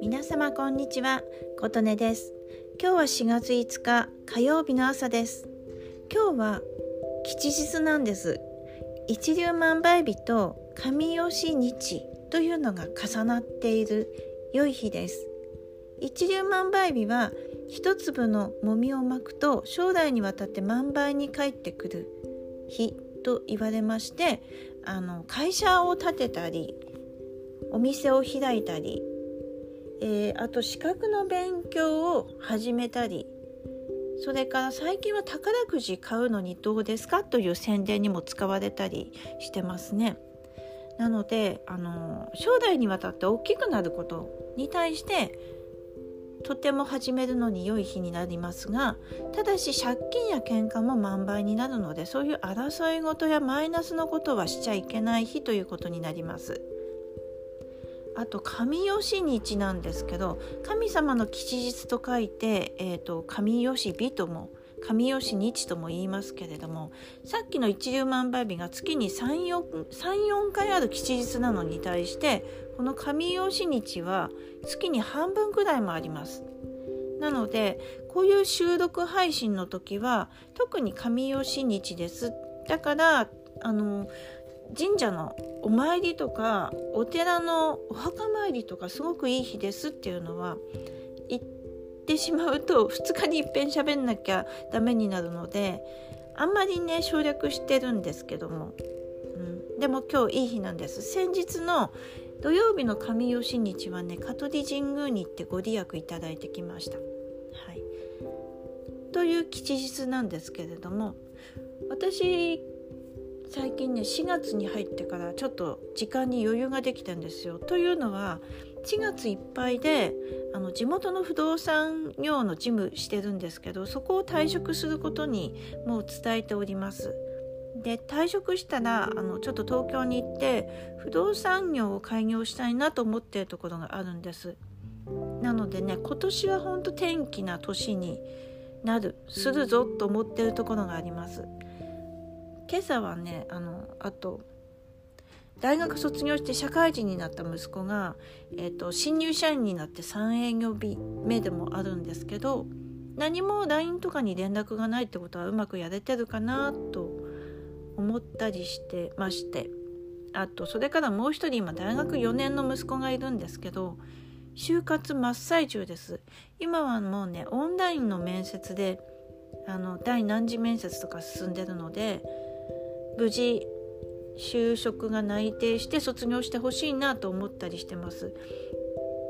皆様こんにちは琴音です。今日は4月5日火曜日の朝です。今日は吉日なんです。一粒万倍日と神吉日というのが重なっている良い日です。一粒万倍日は一粒のもみをまくと将来にわたって万倍に帰ってくる日と言われましてあの会社を建てたりお店を開いたり、えー、あと資格の勉強を始めたりそれから最近は宝くじ買うのにどうですかという宣伝にも使われたりしてますね。なのであの将来にわたって大きくなることに対してとても始めるのに良い日になりますがただし借金や喧嘩も満倍になるのでそういう争い事やマイナスのことはしちゃいけない日ということになります。あと神吉日なんですけど神様の吉日と書いて、えーと、神吉日とも神吉日とも言いますけれどもさっきの一粒万倍日が月に34回ある吉日なのに対してこの神吉日は月に半分くらいもあります。なのでこういう収録配信の時は特に神吉日です。だからあの神社のお参りとかお寺のお墓参りとかすごくいい日ですっていうのはってしまうと2日にいっぺん喋んなきゃダメになるのであんまりね省略してるんですけども、うん、でも今日いい日なんです先日の土曜日の神吉日はね香取神宮に行ってご利益いただいてきました。はい、という吉日なんですけれども私最近ね4月に入ってからちょっと時間に余裕ができたんですよ。というのは4月いっぱいであの地元の不動産業の事務してるんですけどそこを退職することにもう伝えております。で退職したらあのちょっと東京に行って不動産業を開業したいなと思ってるところがあるんです。なのでね今年は本当天気な年になるするぞと思ってるところがあります。今朝はねあのあと大学卒業して社会人になった息子が、えーと、新入社員になって3営業日目でもあるんですけど何も LINE とかに連絡がないってことはうまくやれてるかなと思ったりしてましてあとそれからもう一人今大学4年の息子がいるんですけど就活真っ最中です。今はもうねオンラインの面接であの第何次面接とか進んでるので無事就職が内定して卒業してほしいなと思ったりしてます。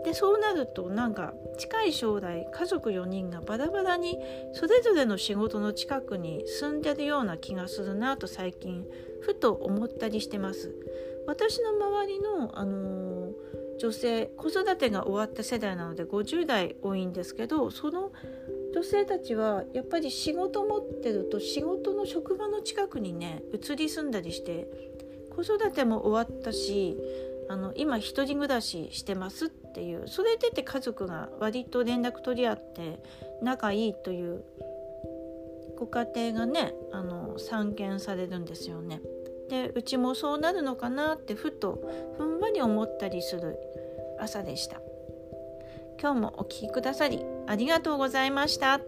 でそうなるとなんか近い将来家族4人がバラバラにそれぞれの仕事の近くに住んでるような気がするなと最近ふと思ったりしてます。私の周りの、あのー、女性子育てが終わった世代なので50代多いんですけどその女性たちはやっぱり仕事持ってると仕事の職場の近くにね移り住んだりして子育ても終わったしあの今一人暮らししてますっていうそれでて家族が割と連絡取り合って仲いいというご家庭がねあの散見されるんですよね。でうちもそうなるのかなってふとふんわり思ったりする朝でした。今日もお聴きくださりありがとうございました。